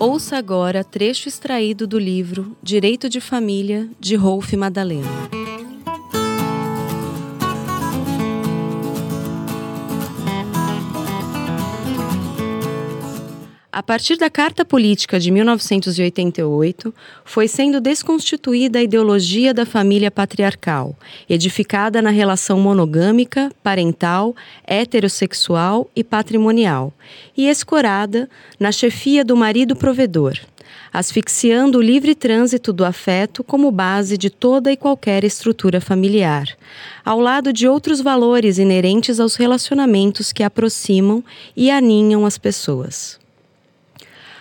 Ouça agora trecho extraído do livro Direito de Família, de Rolf Madalena. A partir da Carta Política de 1988, foi sendo desconstituída a ideologia da família patriarcal, edificada na relação monogâmica, parental, heterossexual e patrimonial, e escorada na chefia do marido provedor, asfixiando o livre trânsito do afeto como base de toda e qualquer estrutura familiar, ao lado de outros valores inerentes aos relacionamentos que aproximam e aninham as pessoas.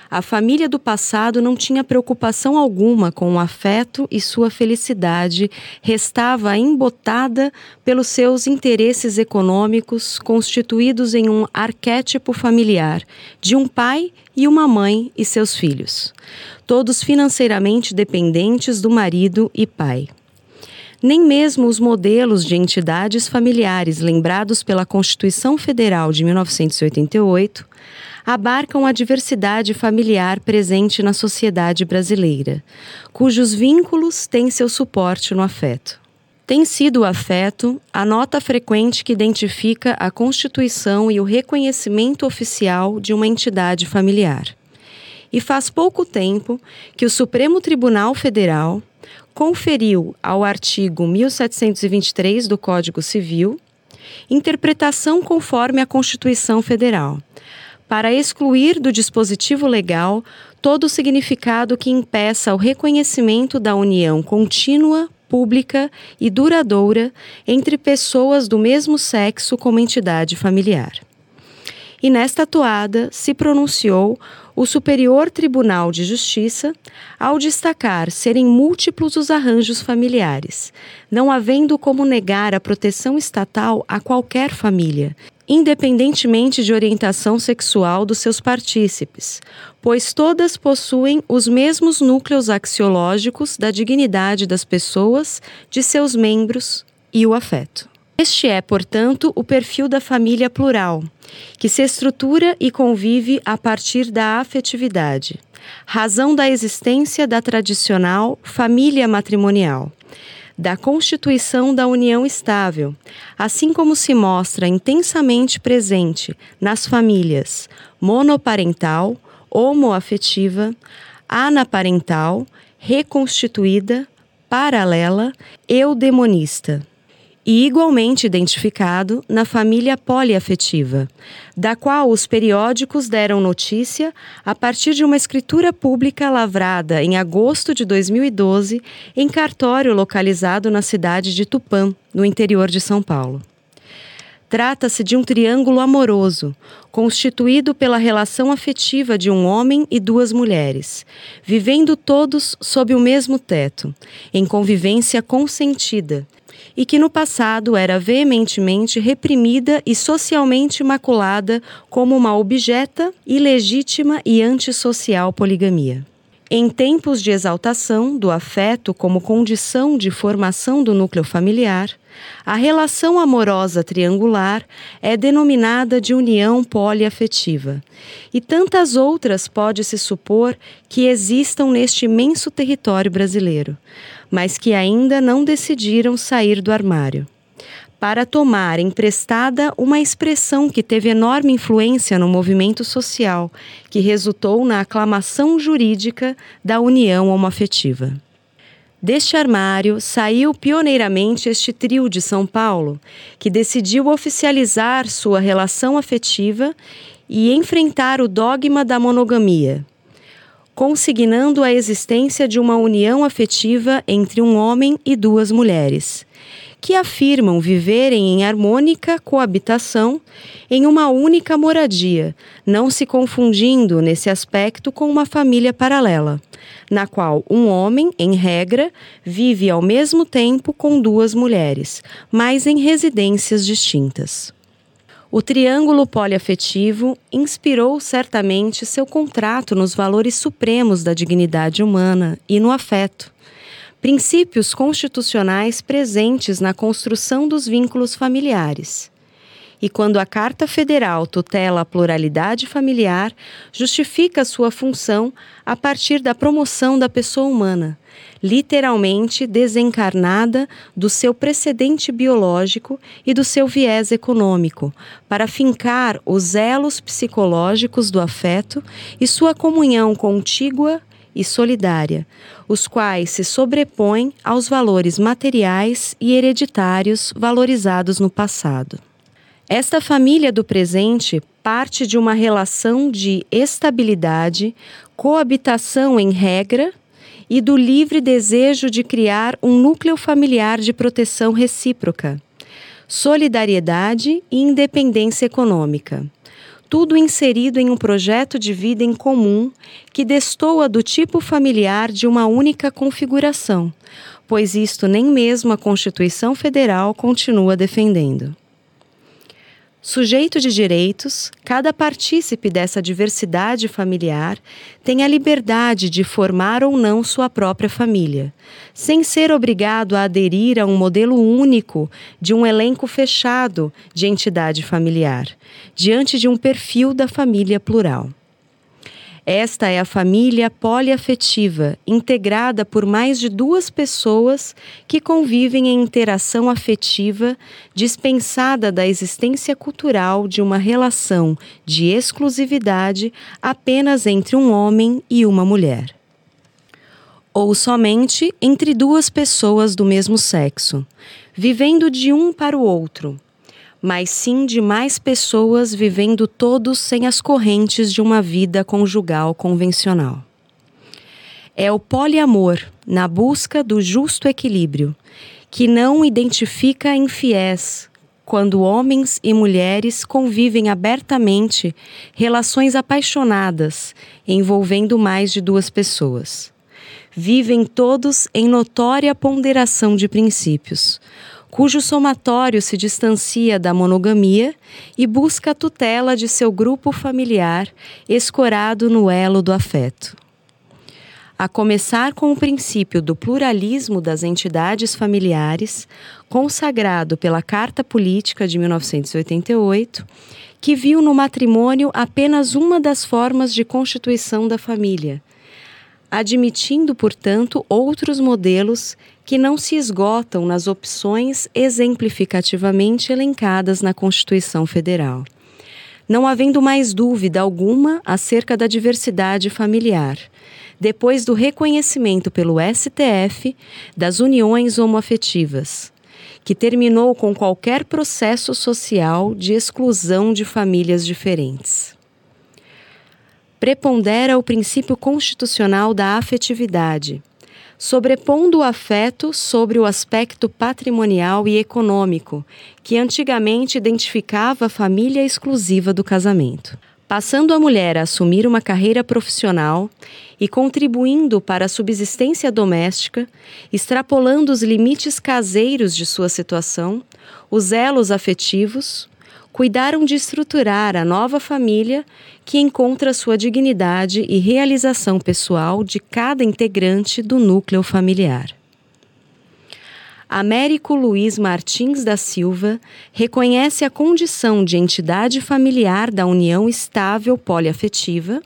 A família do passado não tinha preocupação alguma com o afeto e sua felicidade restava embotada pelos seus interesses econômicos constituídos em um arquétipo familiar de um pai e uma mãe e seus filhos, todos financeiramente dependentes do marido e pai. Nem mesmo os modelos de entidades familiares lembrados pela Constituição Federal de 1988 abarcam a diversidade familiar presente na sociedade brasileira, cujos vínculos têm seu suporte no afeto. Tem sido o afeto a nota frequente que identifica a constituição e o reconhecimento oficial de uma entidade familiar. E faz pouco tempo que o Supremo Tribunal Federal conferiu ao artigo 1723 do Código Civil interpretação conforme a Constituição Federal, para excluir do dispositivo legal todo o significado que impeça o reconhecimento da união contínua, pública e duradoura entre pessoas do mesmo sexo como entidade familiar. E nesta toada se pronunciou o Superior Tribunal de Justiça ao destacar serem múltiplos os arranjos familiares, não havendo como negar a proteção estatal a qualquer família, independentemente de orientação sexual dos seus partícipes, pois todas possuem os mesmos núcleos axiológicos da dignidade das pessoas, de seus membros e o afeto. Este é, portanto, o perfil da família plural, que se estrutura e convive a partir da afetividade, razão da existência da tradicional família matrimonial da constituição da união estável, assim como se mostra intensamente presente nas famílias monoparental, homoafetiva, anaparental, reconstituída, paralela, eudemonista e igualmente identificado na família poliafetiva, da qual os periódicos deram notícia a partir de uma escritura pública lavrada em agosto de 2012 em cartório localizado na cidade de Tupã, no interior de São Paulo. Trata-se de um triângulo amoroso, constituído pela relação afetiva de um homem e duas mulheres, vivendo todos sob o mesmo teto, em convivência consentida, e que no passado era veementemente reprimida e socialmente maculada como uma objeta, ilegítima e antissocial poligamia. Em tempos de exaltação do afeto como condição de formação do núcleo familiar, a relação amorosa triangular é denominada de união poliafetiva, e tantas outras pode-se supor que existam neste imenso território brasileiro, mas que ainda não decidiram sair do armário. Para tomar emprestada uma expressão que teve enorme influência no movimento social, que resultou na aclamação jurídica da união homoafetiva. Deste armário saiu pioneiramente este trio de São Paulo, que decidiu oficializar sua relação afetiva e enfrentar o dogma da monogamia, consignando a existência de uma união afetiva entre um homem e duas mulheres, que afirmam viverem em harmônica coabitação em uma única moradia, não se confundindo nesse aspecto com uma família paralela, na qual um homem, em regra, vive ao mesmo tempo com duas mulheres, mas em residências distintas. O triângulo poliafetivo inspirou certamente seu contrato nos valores supremos da dignidade humana e no afeto, princípios constitucionais presentes na construção dos vínculos familiares. E quando a Carta Federal tutela a pluralidade familiar, justifica sua função a partir da promoção da pessoa humana, literalmente desencarnada do seu precedente biológico e do seu viés econômico, para fincar os elos psicológicos do afeto e sua comunhão contígua e solidária, os quais se sobrepõem aos valores materiais e hereditários valorizados no passado. Esta família do presente parte de uma relação de estabilidade, coabitação em regra e do livre desejo de criar um núcleo familiar de proteção recíproca, solidariedade e independência econômica. Tudo inserido em um projeto de vida em comum que destoa do tipo familiar de uma única configuração, pois isto nem mesmo a Constituição Federal continua defendendo. Sujeito de direitos, cada partícipe dessa diversidade familiar tem a liberdade de formar ou não sua própria família, sem ser obrigado a aderir a um modelo único de um elenco fechado de entidade familiar, diante de um perfil da família plural. Esta é a família poliafetiva, integrada por mais de duas pessoas que convivem em interação afetiva, dispensada da existência cultural de uma relação de exclusividade apenas entre um homem e uma mulher. Ou somente entre duas pessoas do mesmo sexo, vivendo de um para o outro mas sim de mais pessoas vivendo todos sem as correntes de uma vida conjugal convencional. É o poliamor, na busca do justo equilíbrio, que não identifica infiéis quando homens e mulheres convivem abertamente relações apaixonadas envolvendo mais de duas pessoas. Vivem todos em notória ponderação de princípios, cujo somatório se distancia da monogamia e busca a tutela de seu grupo familiar, escorado no elo do afeto. A começar com o princípio do pluralismo das entidades familiares, consagrado pela Carta Política de 1988, que viu no matrimônio apenas uma das formas de constituição da família, admitindo, portanto, outros modelos que não se esgotam nas opções exemplificativamente elencadas na Constituição Federal. Não havendo mais dúvida alguma acerca da diversidade familiar, depois do reconhecimento pelo STF das uniões homoafetivas, que terminou com qualquer processo social de exclusão de famílias diferentes prepondera o princípio constitucional da afetividade, sobrepondo o afeto sobre o aspecto patrimonial e econômico, que antigamente identificava a família exclusiva do casamento. Passando a mulher a assumir uma carreira profissional e contribuindo para a subsistência doméstica, extrapolando os limites caseiros de sua situação, os elos afetivos, cuidaram de estruturar a nova família que encontra sua dignidade e realização pessoal de cada integrante do núcleo familiar. Américo Luiz Martins da Silva reconhece a condição de entidade familiar da união estável poliafetiva,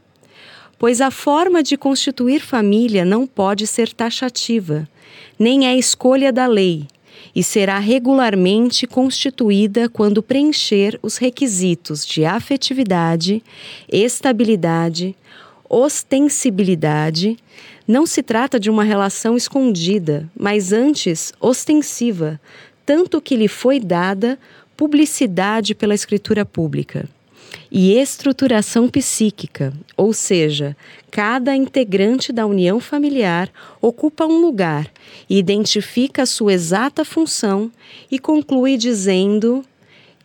pois a forma de constituir família não pode ser taxativa, nem é escolha da lei, e será regularmente constituída quando preencher os requisitos de afetividade, estabilidade, ostensibilidade. Não se trata de uma relação escondida, mas antes ostensiva, tanto que lhe foi dada publicidade pela escritura pública e estruturação psíquica, ou seja, cada integrante da união familiar ocupa um lugar, identifica a sua exata função e conclui dizendo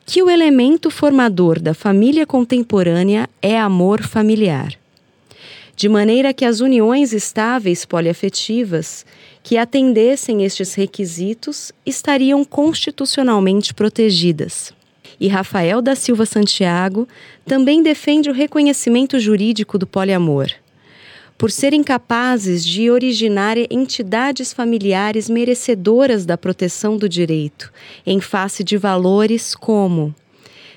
que o elemento formador da família contemporânea é amor familiar. De maneira que as uniões estáveis poliafetivas que atendessem estes requisitos estariam constitucionalmente protegidas e Rafael da Silva Santiago também defende o reconhecimento jurídico do poliamor. Por serem capazes de originar entidades familiares merecedoras da proteção do direito, em face de valores como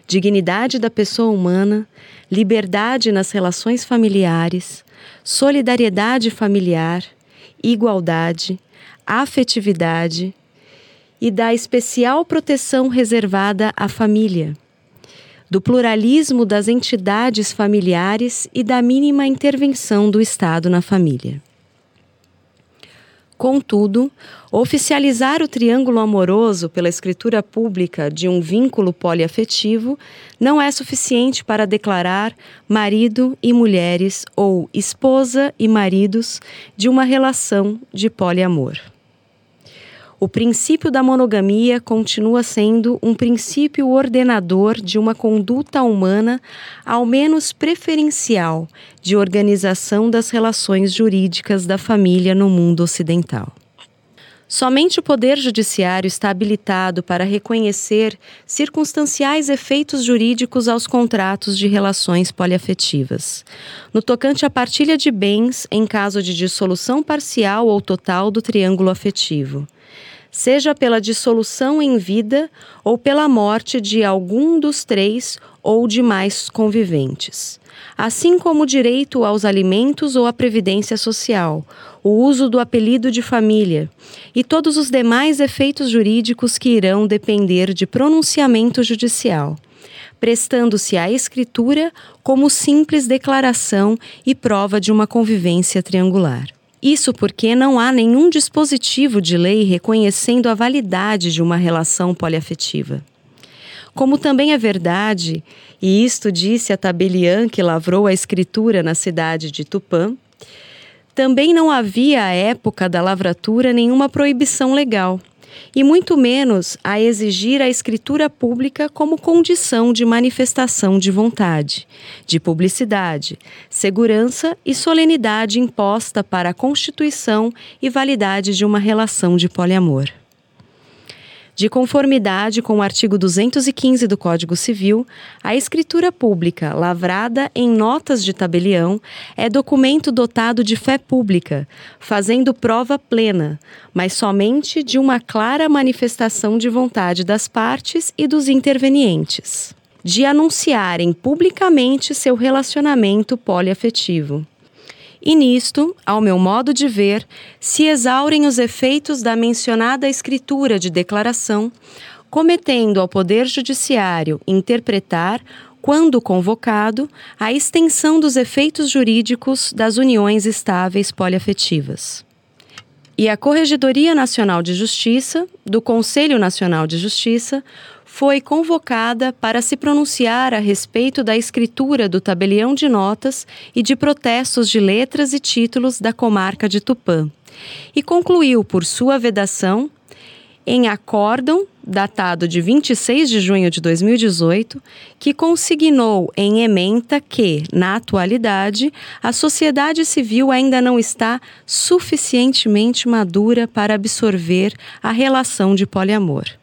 dignidade da pessoa humana, liberdade nas relações familiares, solidariedade familiar, igualdade, afetividade e da especial proteção reservada à família, do pluralismo das entidades familiares e da mínima intervenção do Estado na família. Contudo, oficializar o triângulo amoroso pela escritura pública de um vínculo poliafetivo não é suficiente para declarar marido e mulheres ou esposa e maridos de uma relação de poliamor o princípio da monogamia continua sendo um princípio ordenador de uma conduta humana, ao menos preferencial, de organização das relações jurídicas da família no mundo ocidental. Somente o Poder Judiciário está habilitado para reconhecer circunstanciais efeitos jurídicos aos contratos de relações poliafetivas. No tocante à partilha de bens em caso de dissolução parcial ou total do triângulo afetivo seja pela dissolução em vida ou pela morte de algum dos três ou de mais conviventes, assim como o direito aos alimentos ou à previdência social, o uso do apelido de família e todos os demais efeitos jurídicos que irão depender de pronunciamento judicial prestando-se à escritura como simples declaração e prova de uma convivência triangular. Isso porque não há nenhum dispositivo de lei reconhecendo a validade de uma relação poliafetiva. Como também é verdade, e isto disse a tabeliã que lavrou a escritura na cidade de Tupã, também não havia à época da lavratura nenhuma proibição legal e muito menos a exigir a escritura pública como condição de manifestação de vontade, de publicidade, segurança e solenidade imposta para a constituição e validade de uma relação de poliamor. De conformidade com o artigo 215 do Código Civil, a escritura pública, lavrada em notas de tabelião, é documento dotado de fé pública, fazendo prova plena, mas somente de uma clara manifestação de vontade das partes e dos intervenientes, de anunciarem publicamente seu relacionamento poliafetivo e nisto, ao meu modo de ver, se exaurem os efeitos da mencionada escritura de declaração, cometendo ao Poder Judiciário interpretar, quando convocado, a extensão dos efeitos jurídicos das uniões estáveis poliafetivas. E a Corregedoria Nacional de Justiça, do Conselho Nacional de Justiça, foi convocada para se pronunciar a respeito da escritura do tabelião de notas e de protestos de letras e títulos da comarca de Tupã, e concluiu por sua vedação em acórdão datado de 26 de junho de 2018, que consignou em ementa que, na atualidade, a sociedade civil ainda não está suficientemente madura para absorver a relação de poliamor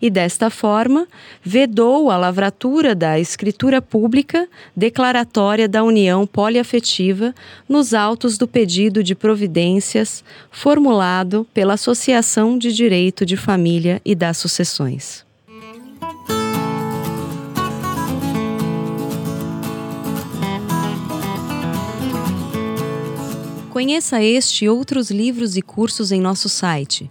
e, desta forma, vedou a lavratura da escritura pública declaratória da união poliafetiva nos autos do pedido de providências formulado pela Associação de Direito de Família e das Sucessões. Conheça este e outros livros e cursos em nosso site